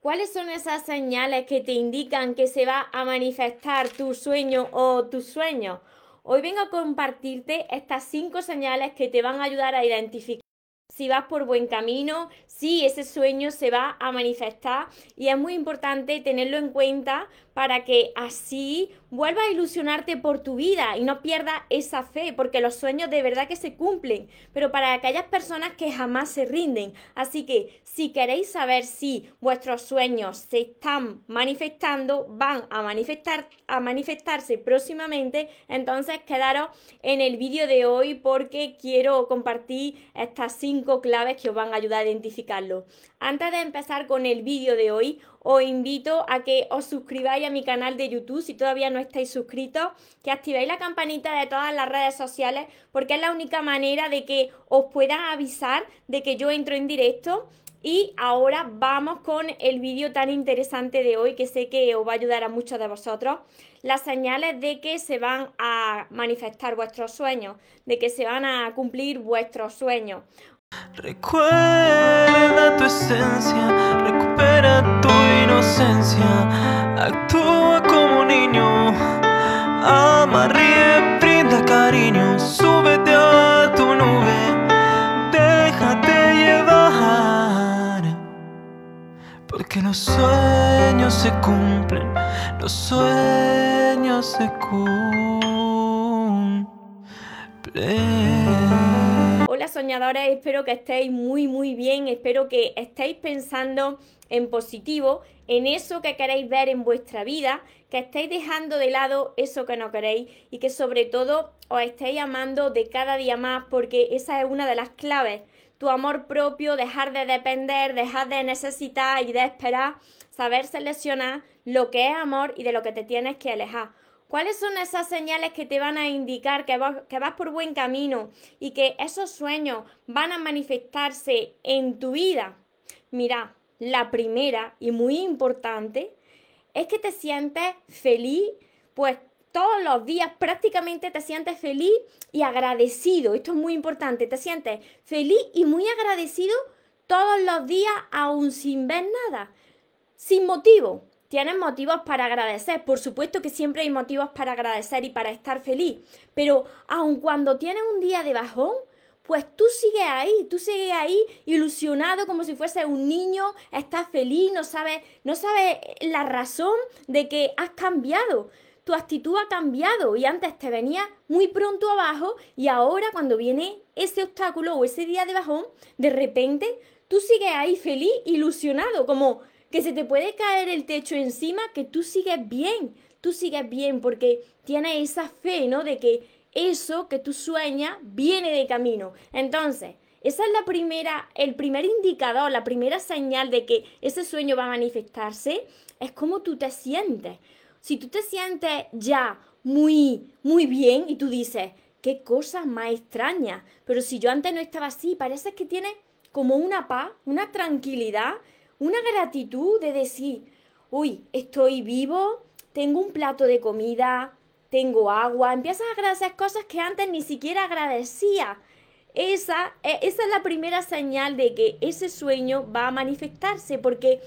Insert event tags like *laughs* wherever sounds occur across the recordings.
¿Cuáles son esas señales que te indican que se va a manifestar tu sueño o tus sueños? Hoy vengo a compartirte estas cinco señales que te van a ayudar a identificar si vas por buen camino, si ese sueño se va a manifestar y es muy importante tenerlo en cuenta para que así vuelvas a ilusionarte por tu vida y no pierdas esa fe, porque los sueños de verdad que se cumplen, pero para aquellas personas que jamás se rinden. Así que si queréis saber si vuestros sueños se están manifestando, van a manifestar a manifestarse próximamente, entonces quedaros en el vídeo de hoy porque quiero compartir estas cinco claves que os van a ayudar a identificarlo. Antes de empezar con el vídeo de hoy, os invito a que os suscribáis a mi canal de YouTube si todavía no estáis suscritos, que activéis la campanita de todas las redes sociales, porque es la única manera de que os puedan avisar de que yo entro en directo. Y ahora vamos con el vídeo tan interesante de hoy que sé que os va a ayudar a muchos de vosotros. Las señales de que se van a manifestar vuestros sueños, de que se van a cumplir vuestros sueños. Recuerda tu esencia, recupera tu inocencia, actúa como niño, ama, ríe, brinda cariño, súbete a tu nube, déjate llevar, porque los sueños se cumplen, los sueños se cumplen. Soñadores, espero que estéis muy muy bien, espero que estéis pensando en positivo, en eso que queréis ver en vuestra vida, que estéis dejando de lado eso que no queréis y que sobre todo os estéis amando de cada día más porque esa es una de las claves. Tu amor propio, dejar de depender, dejar de necesitar y de esperar, saber seleccionar lo que es amor y de lo que te tienes que alejar. ¿Cuáles son esas señales que te van a indicar que vas, que vas por buen camino y que esos sueños van a manifestarse en tu vida? Mira, la primera y muy importante es que te sientes feliz, pues todos los días prácticamente te sientes feliz y agradecido. Esto es muy importante, te sientes feliz y muy agradecido todos los días aún sin ver nada, sin motivo. Tienes motivos para agradecer, por supuesto que siempre hay motivos para agradecer y para estar feliz, pero aun cuando tienes un día de bajón, pues tú sigues ahí, tú sigues ahí ilusionado como si fuese un niño, estás feliz, no sabes, no sabes la razón de que has cambiado. Tu actitud ha cambiado y antes te venía muy pronto abajo y ahora cuando viene ese obstáculo o ese día de bajón, de repente tú sigues ahí feliz, ilusionado, como que se te puede caer el techo encima, que tú sigues bien, tú sigues bien porque tienes esa fe, ¿no? De que eso que tú sueñas viene de camino. Entonces, esa es la primera, el primer indicador, la primera señal de que ese sueño va a manifestarse, es cómo tú te sientes. Si tú te sientes ya muy, muy bien y tú dices, qué cosa más extraña, pero si yo antes no estaba así, parece que tienes como una paz, una tranquilidad una gratitud de decir, uy, estoy vivo, tengo un plato de comida, tengo agua, empiezas a agradecer cosas que antes ni siquiera agradecía. Esa, e, esa es la primera señal de que ese sueño va a manifestarse porque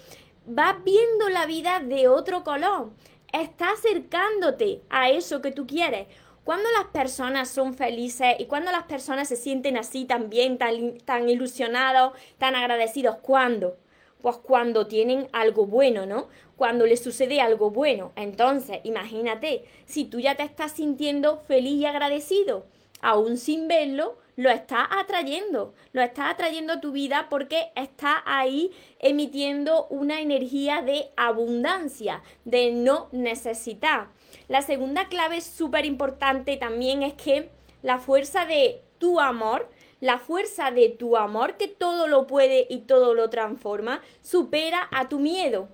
vas viendo la vida de otro color. Está acercándote a eso que tú quieres. Cuando las personas son felices y cuando las personas se sienten así también, tan, tan ilusionados, tan agradecidos, ¿cuándo? Pues cuando tienen algo bueno, ¿no? Cuando les sucede algo bueno. Entonces, imagínate, si tú ya te estás sintiendo feliz y agradecido, aún sin verlo, lo estás atrayendo, lo estás atrayendo a tu vida porque está ahí emitiendo una energía de abundancia, de no necesitar. La segunda clave súper importante también es que la fuerza de tu amor la fuerza de tu amor, que todo lo puede y todo lo transforma, supera a tu miedo.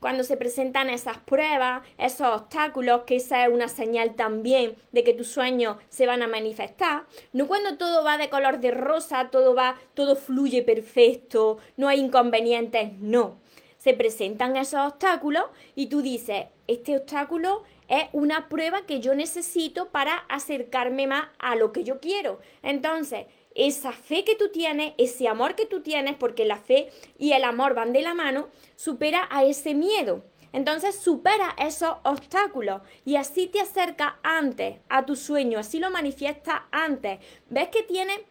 Cuando se presentan esas pruebas, esos obstáculos, que esa es una señal también de que tus sueños se van a manifestar, no cuando todo va de color de rosa, todo va, todo fluye perfecto, no hay inconvenientes, no. Se presentan esos obstáculos y tú dices, este obstáculo es una prueba que yo necesito para acercarme más a lo que yo quiero. Entonces, esa fe que tú tienes, ese amor que tú tienes, porque la fe y el amor van de la mano, supera a ese miedo. Entonces supera esos obstáculos y así te acerca antes a tu sueño, así lo manifiesta antes. ¿Ves que tiene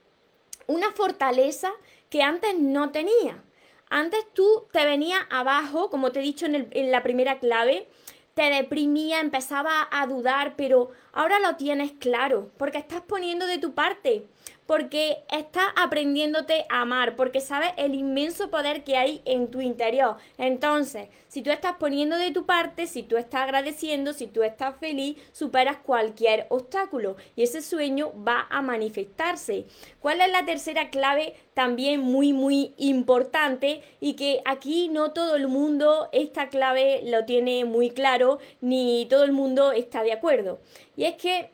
una fortaleza que antes no tenía? Antes tú te venías abajo, como te he dicho en, en la primera clave, te deprimía, empezaba a dudar, pero ahora lo tienes claro, porque estás poniendo de tu parte porque estás aprendiéndote a amar, porque sabes el inmenso poder que hay en tu interior. Entonces, si tú estás poniendo de tu parte, si tú estás agradeciendo, si tú estás feliz, superas cualquier obstáculo y ese sueño va a manifestarse. ¿Cuál es la tercera clave? También muy, muy importante y que aquí no todo el mundo esta clave lo tiene muy claro, ni todo el mundo está de acuerdo. Y es que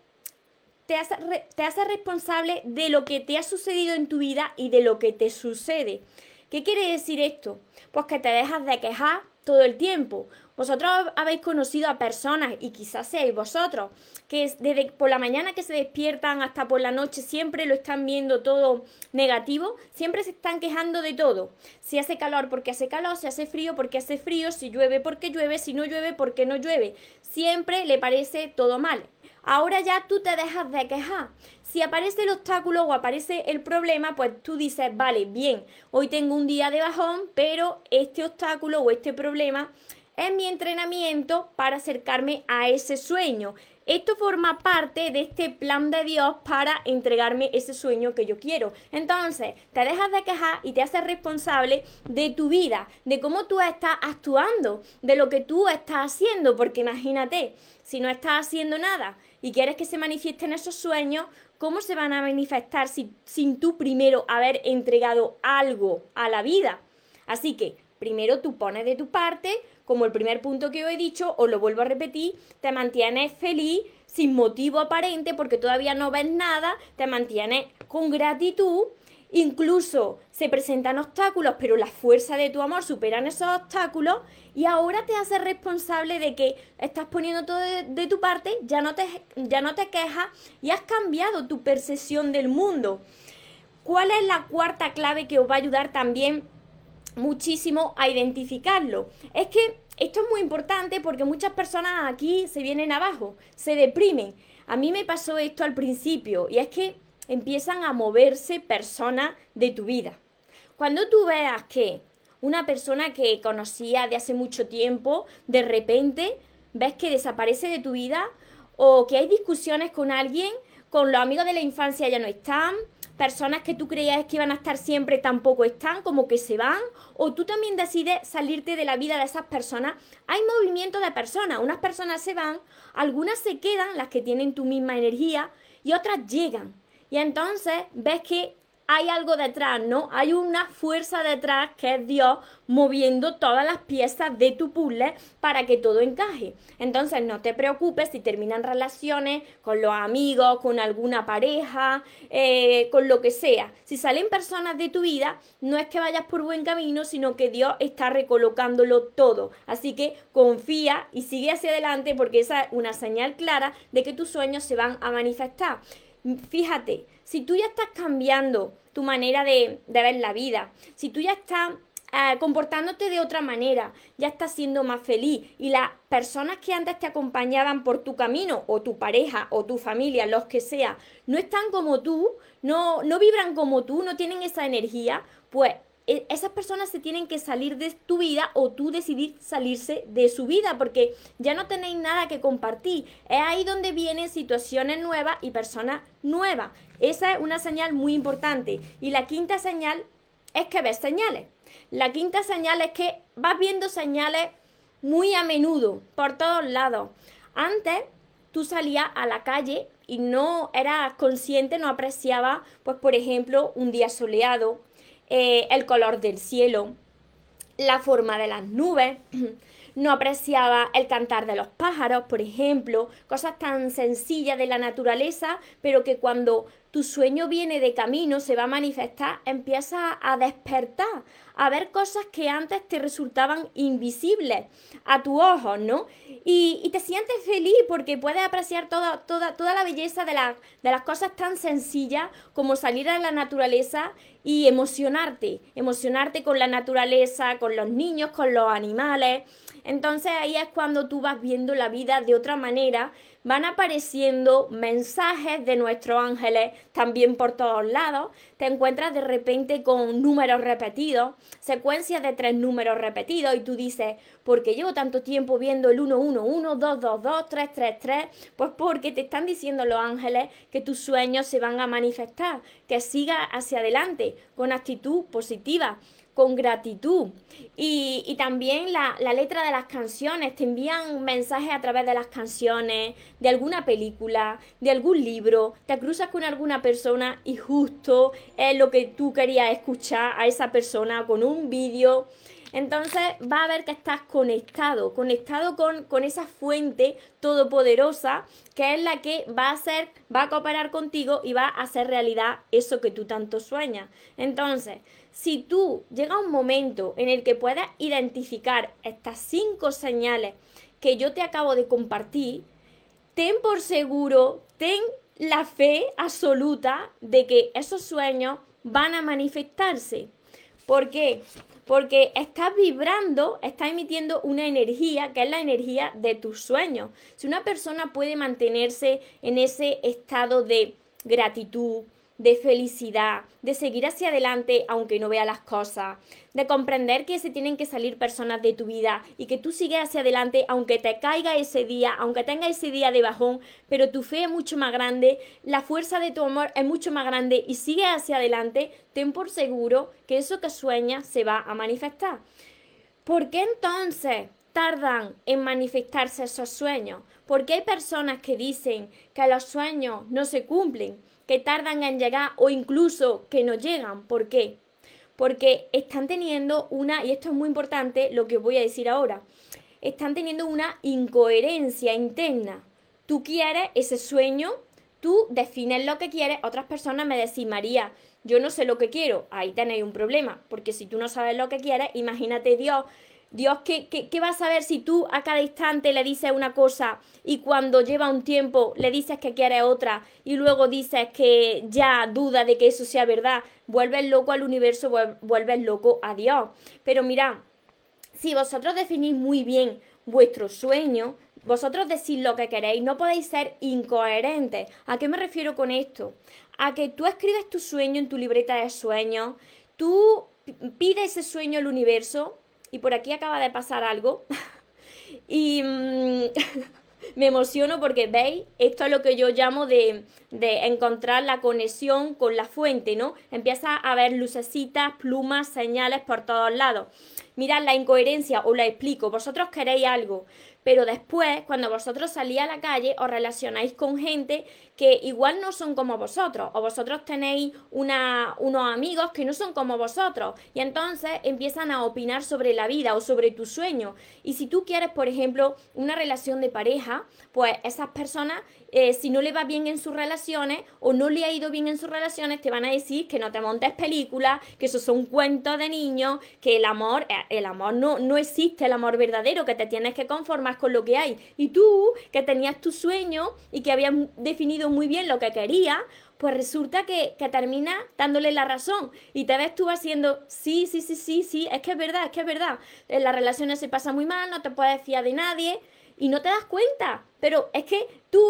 te hace, responsable de lo que te ha sucedido en tu vida y de lo que te sucede. ¿Qué quiere decir esto? Pues que te dejas de quejar todo el tiempo. Vosotros habéis conocido a personas, y quizás seáis vosotros, que desde por la mañana que se despiertan hasta por la noche siempre lo están viendo todo negativo, siempre se están quejando de todo. Si hace calor porque hace calor, si hace frío porque hace frío, si llueve porque llueve, si no llueve porque no llueve. Siempre le parece todo mal. Ahora ya tú te dejas de quejar. Si aparece el obstáculo o aparece el problema, pues tú dices, vale, bien, hoy tengo un día de bajón, pero este obstáculo o este problema es mi entrenamiento para acercarme a ese sueño. Esto forma parte de este plan de Dios para entregarme ese sueño que yo quiero. Entonces, te dejas de quejar y te haces responsable de tu vida, de cómo tú estás actuando, de lo que tú estás haciendo, porque imagínate, si no estás haciendo nada y quieres que se manifiesten esos sueños, ¿cómo se van a manifestar sin tú primero haber entregado algo a la vida? Así que primero tú pones de tu parte, como el primer punto que yo he dicho, o lo vuelvo a repetir, te mantienes feliz sin motivo aparente porque todavía no ves nada, te mantienes con gratitud Incluso se presentan obstáculos, pero la fuerza de tu amor superan esos obstáculos y ahora te haces responsable de que estás poniendo todo de, tu parte, ya no, te, ya no te quejas y has cambiado tu percepción del mundo. ¿Cuál es la cuarta clave que os va a ayudar también muchísimo a identificarlo? Es que esto es muy importante porque muchas personas aquí se vienen abajo, se deprimen. A mí me pasó esto al principio y es que empiezan a moverse personas de tu vida. Cuando tú veas que una persona que conocía de hace mucho tiempo, de repente ves que desaparece de tu vida o que hay discusiones con alguien, con los amigos de la infancia ya no están, personas que tú creías que iban a estar siempre tampoco están, como que se van, o tú también decides salirte de la vida de esas personas. Hay movimiento de personas, unas personas se van, algunas se quedan, las que tienen tu misma energía, y otras llegan. Y entonces ves que hay algo detrás, ¿no? Hay una fuerza detrás que es Dios moviendo todas las piezas de tu puzzle para que todo encaje. Entonces no te preocupes si terminan relaciones con los amigos, con alguna pareja, eh, con lo que sea. Si salen personas de tu vida, no es que vayas por buen camino, sino que Dios está recolocándolo todo. Así que confía y sigue hacia adelante porque esa es una señal clara de que tus sueños se van a manifestar fíjate, si tú ya estás cambiando tu manera de, ver la vida, si tú ya estás eh, comportándote de otra manera, ya estás siendo más feliz y las personas que antes te acompañaban por tu camino, o tu pareja, o tu familia, los que sea, no están como tú, no, no vibran como tú, no tienen esa energía, pues esas personas se tienen que salir de tu vida o tú decidir salirse de su vida porque ya no tenéis nada que compartir. Es ahí donde vienen situaciones nuevas y personas nuevas. Esa es una señal muy importante. Y la quinta señal es que ves señales. La quinta señal es que vas viendo señales muy a menudo, por todos lados. Antes tú salías a la calle y no eras consciente, no apreciabas, pues por ejemplo, un día soleado, eh, el color del cielo, la forma de las nubes, *clears throat* no apreciaba el cantar de los pájaros, por ejemplo, cosas tan sencillas de la naturaleza, pero que cuando tu sueño viene de camino, se va a manifestar, empieza a despertar, a ver cosas que antes te resultaban invisibles a tu ojo, ¿no? Y, te sientes feliz porque puedes apreciar toda, toda, toda la belleza de, de las cosas tan sencillas como salir a la naturaleza y emocionarte, emocionarte con la naturaleza, con los niños, con los animales. Entonces ahí es cuando tú vas viendo la vida de otra manera van apareciendo mensajes de nuestros ángeles también por todos lados. Te encuentras de repente con números repetidos, secuencias de tres números repetidos y tú dices, ¿por qué llevo tanto tiempo viendo el 111, 222, 333? Pues porque te están diciendo los ángeles que tus sueños se van a manifestar, que sigas hacia adelante con actitud positiva con gratitud. Y, también la, la, letra de las canciones, te envían mensajes a través de las canciones, de alguna película, de algún libro, te cruzas con alguna persona y justo es lo que tú querías escuchar a esa persona con un vídeo. Entonces va a ver que estás conectado, conectado con, con, esa fuente todopoderosa que es la que va a hacer, va a cooperar contigo y va a hacer realidad eso que tú tanto sueñas. Entonces, si tú llega un momento en el que puedas identificar estas cinco señales que yo te acabo de compartir, ten por seguro, ten la fe absoluta de que esos sueños van a manifestarse. ¿Por qué? Porque estás vibrando, estás emitiendo una energía que es la energía de tus sueños. Si una persona puede mantenerse en ese estado de gratitud, de felicidad, de seguir hacia adelante aunque no vea las cosas, de comprender que se tienen que salir personas de tu vida y que tú sigues hacia adelante aunque te caiga ese día, aunque tenga ese día de bajón, pero tu fe es mucho más grande, la fuerza de tu amor es mucho más grande y sigues hacia adelante, ten por seguro que eso que sueñas se va a manifestar. ¿Por qué entonces tardan en manifestarse esos sueños? Porque hay personas que dicen que los sueños no se cumplen que tardan en llegar o incluso que no llegan. ¿Por qué? Porque están teniendo una, y esto es muy importante lo que voy a decir ahora, están teniendo una incoherencia interna. Tú quieres ese sueño, tú defines lo que quieres, otras personas me decís, María, yo no sé lo que quiero, ahí tenéis un problema, porque si tú no sabes lo que quieres, imagínate Dios Dios, ¿qué, ¿qué, vas a ver si tú a cada instante le dices una cosa y cuando lleva un tiempo le dices que quieres otra y luego dices que ya duda de que eso sea verdad? Vuelves loco al universo, vuelves loco a Dios. Pero mira, si vosotros definís muy bien vuestro sueño, vosotros decís lo que queréis, no podéis ser incoherentes. ¿A qué me refiero con esto? A que tú escribes tu sueño en tu libreta de sueños, tú pides ese sueño al universo, y por aquí acaba de pasar algo. *laughs* y mm, *laughs* me emociono porque, ¿veis? Esto es lo que yo llamo de, de, encontrar la conexión con la fuente, ¿no? Empieza a haber lucecitas, plumas, señales por todos lados. Mirad la incoherencia, os la explico. Vosotros queréis algo, pero después, cuando vosotros salís a la calle, os relacionáis con gente que igual no son como vosotros, o vosotros tenéis una, unos amigos que no son como vosotros, y entonces empiezan a opinar sobre la vida o sobre tu sueño. Y si tú quieres, por ejemplo, una relación de pareja, pues esas personas, eh, si no le va bien en sus relaciones o no le ha ido bien en sus relaciones, te van a decir que no te montes películas, que esos son cuentos de niños, que el amor, eh, el amor no, no existe, el amor verdadero, que te tienes que conformar con lo que hay. Y tú, que tenías tu sueño y que habías definido muy bien lo que querías, pues resulta que, que termina dándole la razón y te ves tú haciendo, sí, sí, sí, sí, sí, es que es verdad, es que es verdad. En las relaciones se pasa muy mal, no te puedes fiar de nadie y no te das cuenta. Pero es que tú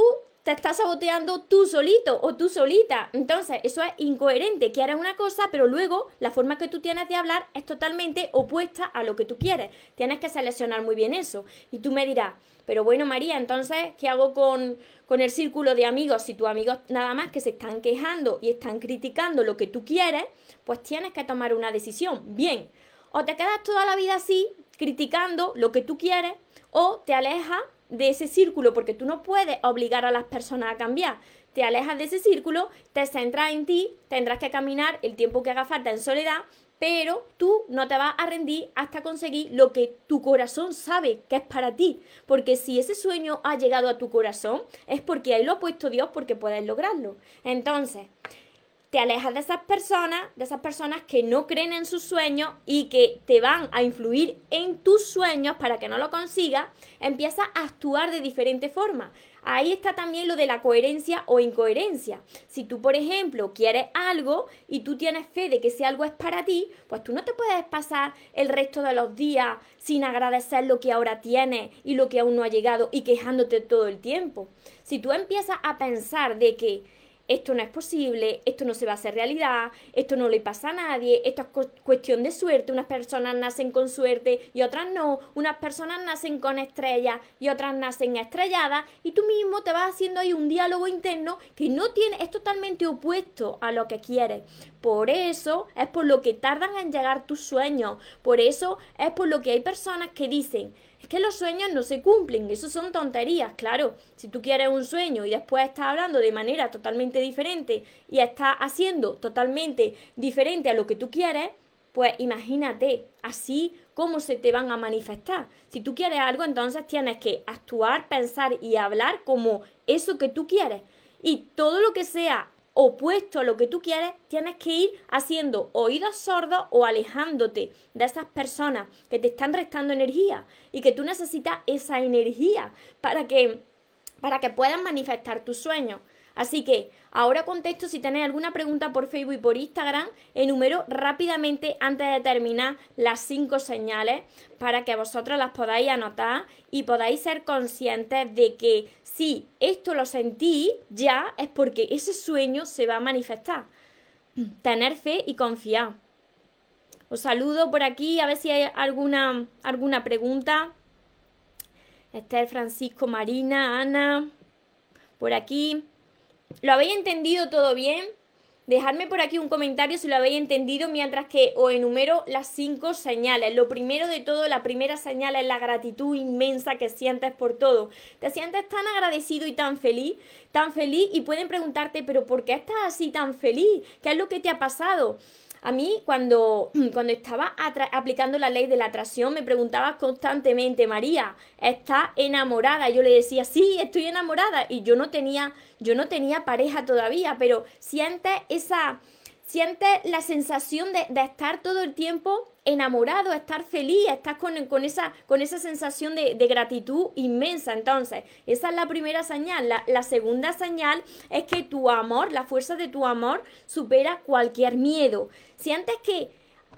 te estás saboteando tú solito o tú solita. Entonces, eso es incoherente. Quieres una cosa, pero luego la forma que tú tienes de hablar es totalmente opuesta a lo que tú quieres. Tienes que seleccionar muy bien eso. Y tú me dirás, pero bueno, María, entonces, ¿qué hago con, con el círculo de amigos? Si tus amigos nada más que se están quejando y están criticando lo que tú quieres, pues tienes que tomar una decisión. Bien, o te quedas toda la vida así, criticando lo que tú quieres, o te alejas de ese círculo, porque tú no puedes obligar a las personas a cambiar. Te alejas de ese círculo, te centras en ti, tendrás que caminar el tiempo que haga falta en soledad pero tú no te vas a rendir hasta conseguir lo que tu corazón sabe que es para ti. Porque si ese sueño ha llegado a tu corazón, es porque ahí lo ha puesto Dios porque puedes lograrlo. Entonces, te alejas de esas personas, de esas personas que no creen en sus sueños y que te van a influir en tus sueños para que no lo consigas, empiezas a actuar de diferente forma. Ahí está también lo de la coherencia o incoherencia. Si tú, por ejemplo, quieres algo y tú tienes fe de que ese algo es para ti, pues tú no te puedes pasar el resto de los días sin agradecer lo que ahora tienes y lo que aún no ha llegado y quejándote todo el tiempo. Si tú empiezas a pensar de que esto no es posible, esto no se va a hacer realidad, esto no le pasa a nadie, esto es cuestión de suerte, unas personas nacen con suerte y otras no, unas personas nacen con estrellas y otras nacen estrelladas y tú mismo te vas haciendo ahí un diálogo interno que no tiene, es totalmente opuesto a lo que quieres. Por eso es por lo que tardan en llegar tus sueños, por eso es por lo que hay personas que dicen, es que los sueños no se cumplen, eso son tonterías, claro. Si tú quieres un sueño y después estás hablando de manera totalmente diferente y estás haciendo totalmente diferente a lo que tú quieres, pues imagínate así cómo se te van a manifestar. Si tú quieres algo, entonces tienes que actuar, pensar y hablar como eso que tú quieres. Y todo lo que sea opuesto a lo que tú quieres, tienes que ir haciendo oídos sordos o alejándote de esas personas que te están restando energía y que tú necesitas esa energía para que, para que puedas manifestar tus sueños. Así que ahora contesto si tenéis alguna pregunta por Facebook y por Instagram. Enumero rápidamente antes de terminar las cinco señales para que vosotros las podáis anotar y podáis ser conscientes de que si esto lo sentí ya es porque ese sueño se va a manifestar. Tener fe y confiar. Os saludo por aquí a ver si hay alguna, alguna pregunta. Esther, Francisco, Marina, Ana, por aquí. ¿Lo habéis entendido todo bien? Dejadme por aquí un comentario si lo habéis entendido mientras que os enumero las cinco señales. Lo primero de todo, la primera señal es la gratitud inmensa que sientes por todo. Te sientes tan agradecido y tan feliz, tan feliz y pueden preguntarte, pero ¿por qué estás así tan feliz? ¿Qué es lo que te ha pasado? A mí, cuando, *clears throat* cuando estaba aplicando la ley de la atracción, me preguntaba constantemente, María, ¿estás enamorada? Yo le decía, sí, estoy enamorada. Y yo no tenía, yo no tenía pareja todavía, pero sientes esa, sientes la sensación de, de estar todo el tiempo enamorado, estar feliz, estás con, esa, con esa sensación de, gratitud inmensa. Entonces, esa es la primera señal. La, la, segunda señal es que tu amor, la fuerza de tu amor, supera cualquier miedo. Sientes que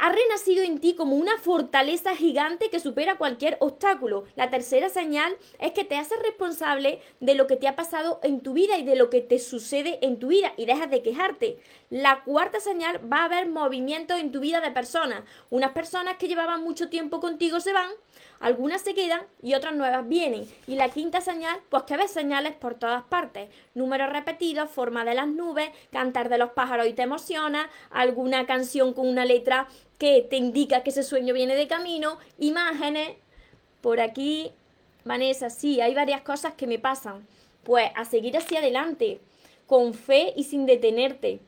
ha renacido en ti como una fortaleza gigante que supera cualquier obstáculo. La tercera señal es que te haces responsable de lo que te ha pasado en tu vida y de lo que te sucede en tu vida y dejas de quejarte. La cuarta señal va a haber movimiento en tu vida de personas. Unas personas que llevaban mucho tiempo contigo se van, algunas se quedan y otras nuevas vienen. Y la quinta señal, pues que ves señales por todas partes. Números repetidos, forma de las nubes, cantar de los pájaros y te emociona, alguna canción con una letra que te indica que ese sueño viene de camino, imágenes. Por aquí, Vanessa, sí, hay varias cosas que me pasan. Pues a seguir hacia adelante, con fe y sin detenerte.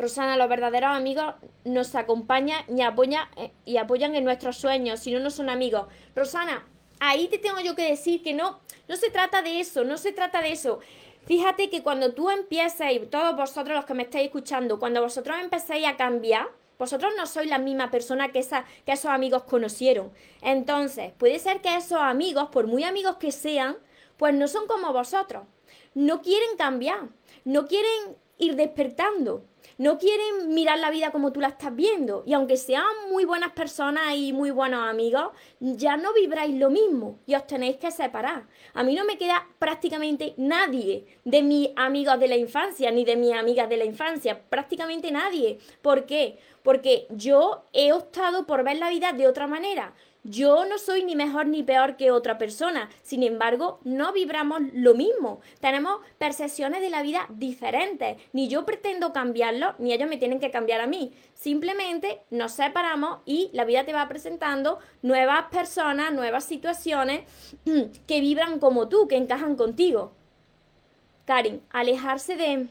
Rosana, los verdaderos amigos nos acompañan y apoyan, eh, y apoyan en nuestros sueños, si no, no son amigos. Rosana, ahí te tengo yo que decir que no, no se trata de eso, no se trata de eso. Fíjate que cuando tú empieces, y todos vosotros los que me estáis escuchando, cuando vosotros empecéis a cambiar, vosotros no sois la misma persona que, que esos amigos conocieron. Entonces, puede ser que esos amigos, por muy amigos que sean, pues no son como vosotros. No quieren cambiar, no quieren ir despertando, no quieren mirar la vida como tú la estás viendo. Y aunque sean muy buenas personas y muy buenos amigos, ya no vibráis lo mismo y os tenéis que separar. A mí no me queda prácticamente nadie de mis amigos de la infancia, ni de mis amigas de la infancia, prácticamente nadie. ¿Por qué? Porque yo he optado por ver la vida de otra manera. Yo no soy ni mejor ni peor que otra persona, sin embargo, no vibramos lo mismo. Tenemos percepciones de la vida diferentes. Ni yo pretendo cambiarlo, ni ellos me tienen que cambiar a mí. Simplemente nos separamos y la vida te va presentando nuevas personas, nuevas situaciones *clears throat* que vibran como tú, que encajan contigo. Karin, alejarse de,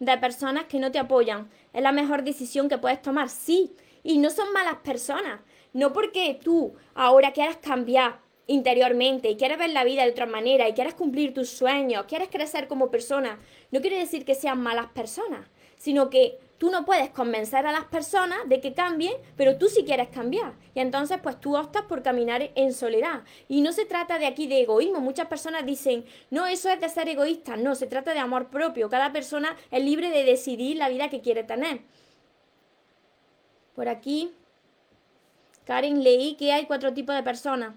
de personas que no te apoyan. Es la mejor decisión que puedes tomar, sí. Y no son malas personas. No porque tú ahora quieras cambiar interiormente y quieres ver la vida de otra manera y quieres cumplir tus sueños, quieres crecer como persona, no quiere decir que sean malas personas, sino que tú no puedes convencer a las personas de que cambien, pero tú sí quieres cambiar. Y entonces pues tú optas por caminar en soledad. Y no se trata de aquí de egoísmo. Muchas personas dicen, no, eso es de ser egoísta. No, se trata de amor propio. Cada persona es libre de decidir la vida que quiere tener. Por aquí, Karen, leí que hay cuatro tipos de personas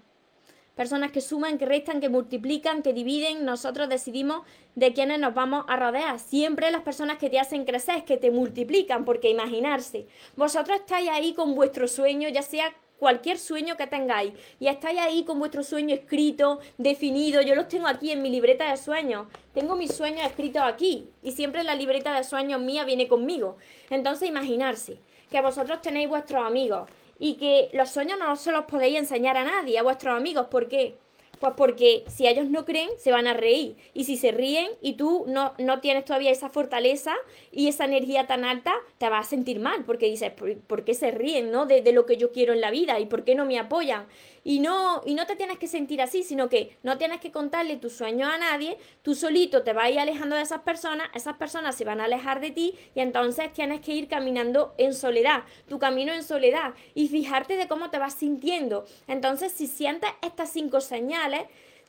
personas que suman, que restan, que multiplican, que dividen, nosotros decidimos de quiénes nos vamos a rodear. Siempre las personas que te hacen crecer, que te multiplican, porque imaginarse, vosotros estáis ahí con vuestro sueño, ya sea cualquier sueño que tengáis y estáis ahí con vuestro sueño escrito, definido. Yo los tengo aquí en mi libreta de sueños. Tengo mis sueños escritos aquí y siempre la libreta de sueños mía viene conmigo. Entonces imaginarse que vosotros tenéis vuestros amigos y que los sueños no se los podéis enseñar a nadie, a vuestros amigos. ¿Por qué? Pues porque si ellos no creen, se van a reír. Y si se ríen y tú no, no tienes todavía esa fortaleza y esa energía tan alta, te vas a sentir mal. Porque dices, ¿por, qué se ríen ¿no? de, de, lo que yo quiero en la vida? ¿Y por qué no me apoyan? Y no, y no te tienes que sentir así, sino que no tienes que contarle tus sueños a nadie, tú solito te vas a ir alejando de esas personas, esas personas se van a alejar de ti y entonces tienes que ir caminando en soledad, tu camino en soledad y fijarte de cómo te vas sintiendo. Entonces, si sientes estas cinco señales,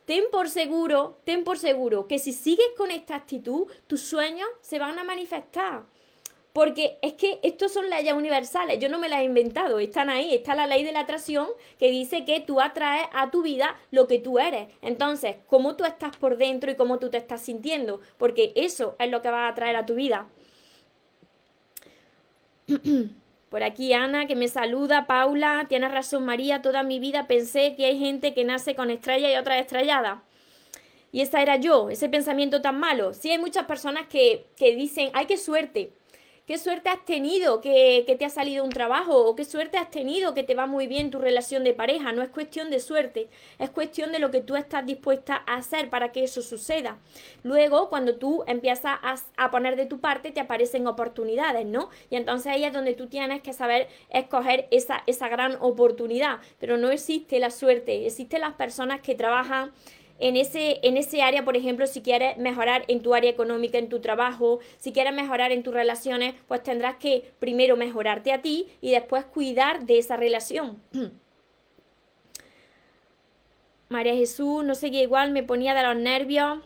ten por seguro, ten por seguro que si sigues con esta actitud, tus sueños se van a manifestar. Porque es que estos son leyes universales, yo no me las he inventado, están ahí, está la ley de la atracción que dice que tú atraes a tu vida lo que tú eres. Entonces, cómo tú estás por dentro y cómo tú te estás sintiendo, porque eso es lo que va a atraer a tu vida. *clears throat* Por aquí Ana que me saluda, Paula, tienes razón María, toda mi vida pensé que hay gente que nace con estrella y otra estrellada. Y esa era yo, ese pensamiento tan malo. Sí hay muchas personas que, que dicen, ay, qué suerte, qué suerte has tenido que, te ha salido un trabajo o qué suerte has tenido que te va muy bien tu relación de pareja. No es cuestión de suerte, es cuestión de lo que tú estás dispuesta a hacer para que eso suceda. Luego, cuando tú empiezas a, poner de tu parte, te aparecen oportunidades, ¿no? Y entonces ahí es donde tú tienes que saber escoger esa, esa gran oportunidad. Pero no existe la suerte, existen las personas que trabajan en ese, en ese área, por ejemplo, si quieres mejorar en tu área económica, en tu trabajo, si quieres mejorar en tus relaciones, pues tendrás que primero mejorarte a ti y después cuidar de esa relación. *clears throat* María Jesús, no seguía igual, me ponía de los nervios.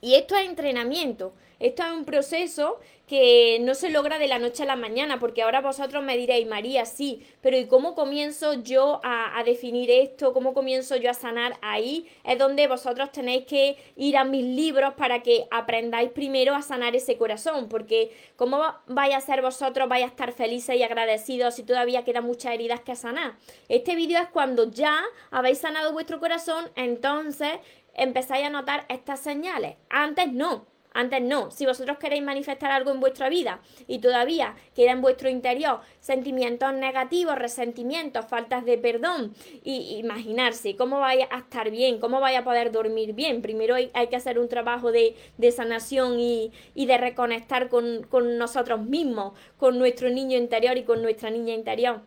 Y esto es entrenamiento. Esto es un proceso que no se logra de la noche a la mañana, porque ahora vosotros me diréis, María, sí, pero ¿y cómo comienzo yo a, definir esto? ¿Cómo comienzo yo a sanar? Ahí es donde vosotros tenéis que ir a mis libros para que aprendáis primero a sanar ese corazón, porque ¿cómo vais a ser vosotros, vais a estar felices y agradecidos si todavía quedan muchas heridas que sanar? Este vídeo es cuando ya habéis sanado vuestro corazón, entonces empezáis a notar estas señales. Antes no. Antes no. Si vosotros queréis manifestar algo en vuestra vida y todavía queda en vuestro interior sentimientos negativos, resentimientos, faltas de perdón, y imaginarse cómo vaya a estar bien, cómo vaya a poder dormir bien. Primero hay, que hacer un trabajo de, sanación y, de reconectar con, con nosotros mismos, con nuestro niño interior y con nuestra niña interior.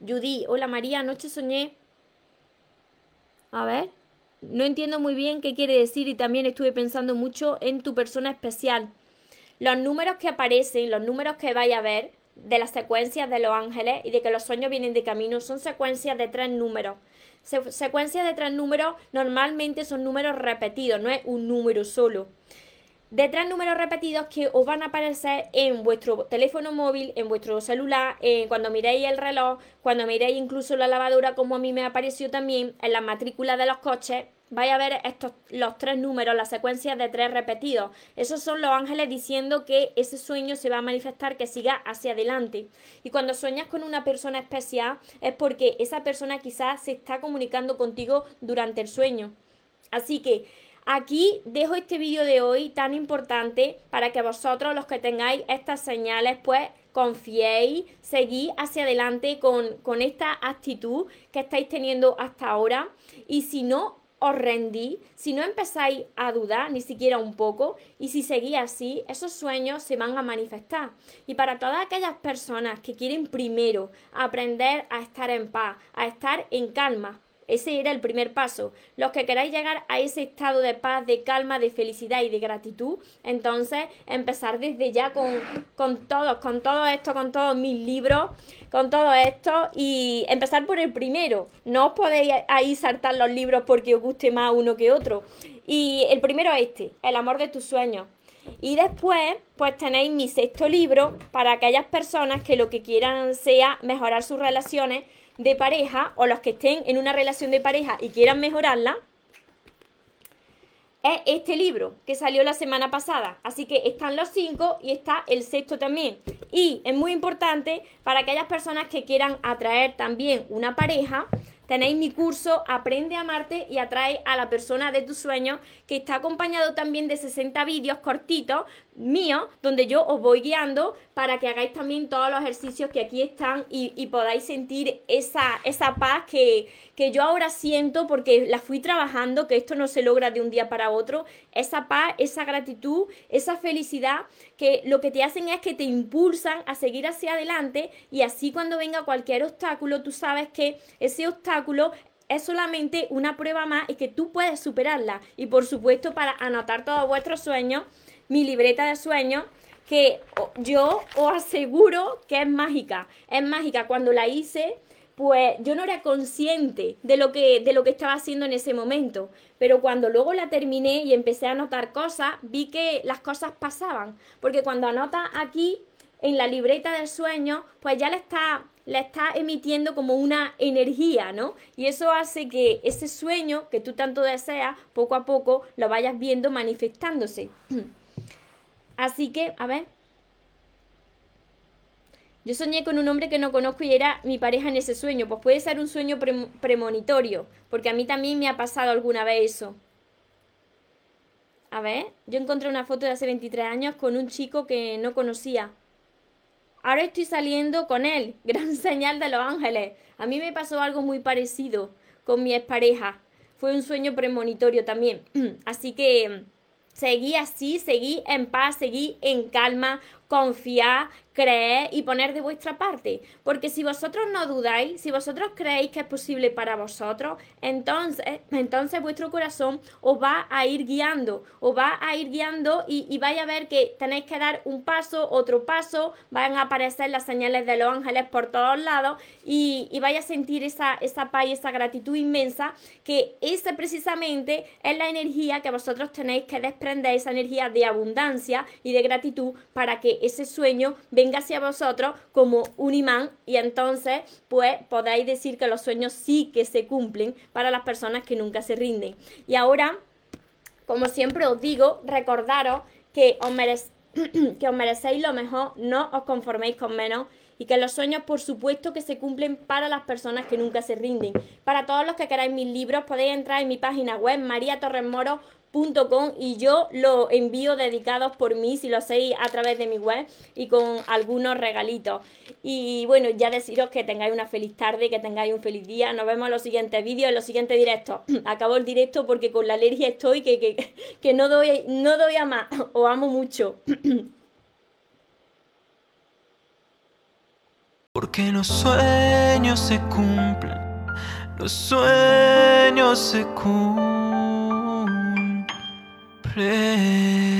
Judy, hola María, anoche soñé. A ver no entiendo muy bien qué quiere decir y también estuve pensando mucho en tu persona especial. Los números que aparecen, los números que vaya a ver de las secuencias de los ángeles y de que los sueños vienen de camino son secuencias de tres números. secuencias de tres números normalmente son números repetidos, no es un número solo de tres números repetidos que os van a aparecer en vuestro teléfono móvil, en vuestro celular, cuando miréis el reloj, cuando miréis incluso la lavadora, como a mí me apareció también, en la matrícula de los coches, vais a ver estos, los tres números, las secuencias de tres repetidos. Esos son los ángeles diciendo que ese sueño se va a manifestar, que siga hacia adelante. Y cuando sueñas con una persona especial es porque esa persona quizás se está comunicando contigo durante el sueño. Así que Aquí dejo este vídeo de hoy tan importante para que vosotros, los que tengáis estas señales, pues confiéis, seguís hacia adelante con, con esta actitud que estáis teniendo hasta ahora. Y si no, os rendís, si no empezáis a dudar ni siquiera un poco, y si seguís así, esos sueños se van a manifestar. Y para todas aquellas personas que quieren primero aprender a estar en paz, a estar en calma, ese era el primer paso. Los que queráis llegar a ese estado de paz, de calma, de felicidad y de gratitud, entonces empezar desde ya con, con todos, con todo esto, con todos mis libros, con todo esto y empezar por el primero. No os podéis ahí saltar los libros porque os guste más uno que otro. Y el primero es este, El amor de tus sueños. Y después, pues tenéis mi sexto libro para aquellas personas que lo que quieran sea mejorar sus relaciones de pareja o los que estén en una relación de pareja y quieran mejorarla, es este libro que salió la semana pasada. Así que están los cinco y está el sexto también. Y es muy importante para aquellas personas que quieran atraer también una pareja Tenéis mi curso Aprende a amarte y atrae a la persona de tus sueños, que está acompañado también de 60 vídeos cortitos míos, donde yo os voy guiando para que hagáis también todos los ejercicios que aquí están y, podáis sentir esa, esa paz que, que yo ahora siento porque la fui trabajando, que esto no se logra de un día para otro, esa paz, esa gratitud, esa felicidad, que lo que te hacen es que te impulsan a seguir hacia adelante y así cuando venga cualquier obstáculo, tú sabes que ese obstáculo es solamente una prueba más y que tú puedes superarla. Y por supuesto, para anotar todos vuestros sueños, mi libreta de sueños, que yo os aseguro que es mágica. Es mágica. Cuando la hice, pues yo no era consciente de lo que, de lo que estaba haciendo en ese momento. Pero cuando luego la terminé y empecé a anotar cosas, vi que las cosas pasaban. Porque cuando anotas aquí en la libreta del sueño, pues ya le está, le está emitiendo como una energía, ¿no? Y eso hace que ese sueño que tú tanto deseas, poco a poco lo vayas viendo manifestándose. *clears throat* Así que, a ver. Yo soñé con un hombre que no conozco y era mi pareja en ese sueño. Pues puede ser un sueño premonitorio, porque a mí también me ha pasado alguna vez eso. A ver, yo encontré una foto de hace 23 años con un chico que no conocía. Ahora estoy saliendo con él. *laughs* Gran señal de los ángeles. A mí me pasó algo muy parecido con mi expareja. Fue un sueño premonitorio también. *clears throat* Así que seguí así, seguí en paz, seguí en calma, confiar, creer y poner de vuestra parte. Porque si vosotros no dudáis, si vosotros creéis que es posible para vosotros, entonces, entonces vuestro corazón os va a ir guiando, os va a ir guiando y, y vais a ver que tenéis que dar un paso, otro paso, van a aparecer las señales de los ángeles por todos lados y, y vais a sentir esa, esa paz y esa gratitud inmensa que esa precisamente es la energía que vosotros tenéis que desprender, esa energía de abundancia y de gratitud para que ese sueño venga hacia vosotros como un imán y entonces pues podáis decir que los sueños sí que se cumplen para las personas que nunca se rinden. Y ahora, como siempre os digo, recordaros que os, *clears throat* que os merecéis lo mejor, no os conforméis con menos y que los sueños por supuesto que se cumplen para las personas que nunca se rinden. Para todos los que queráis mis libros podéis entrar en mi página web mariatorresmoro.com y yo lo envío dedicados por mí si lo hacéis a través de mi web y con algunos regalitos. Y bueno, ya deciros que tengáis una feliz tarde, que tengáis un feliz día. Nos vemos en los siguientes vídeos, en los siguientes directos. *clears throat* Acabo el directo porque con la alergia estoy que, que, *laughs* que no, doy, no doy a más. *clears throat* Os amo mucho. *clears throat* Porque los sueños se cumplen, los sueños se cumplen. pray.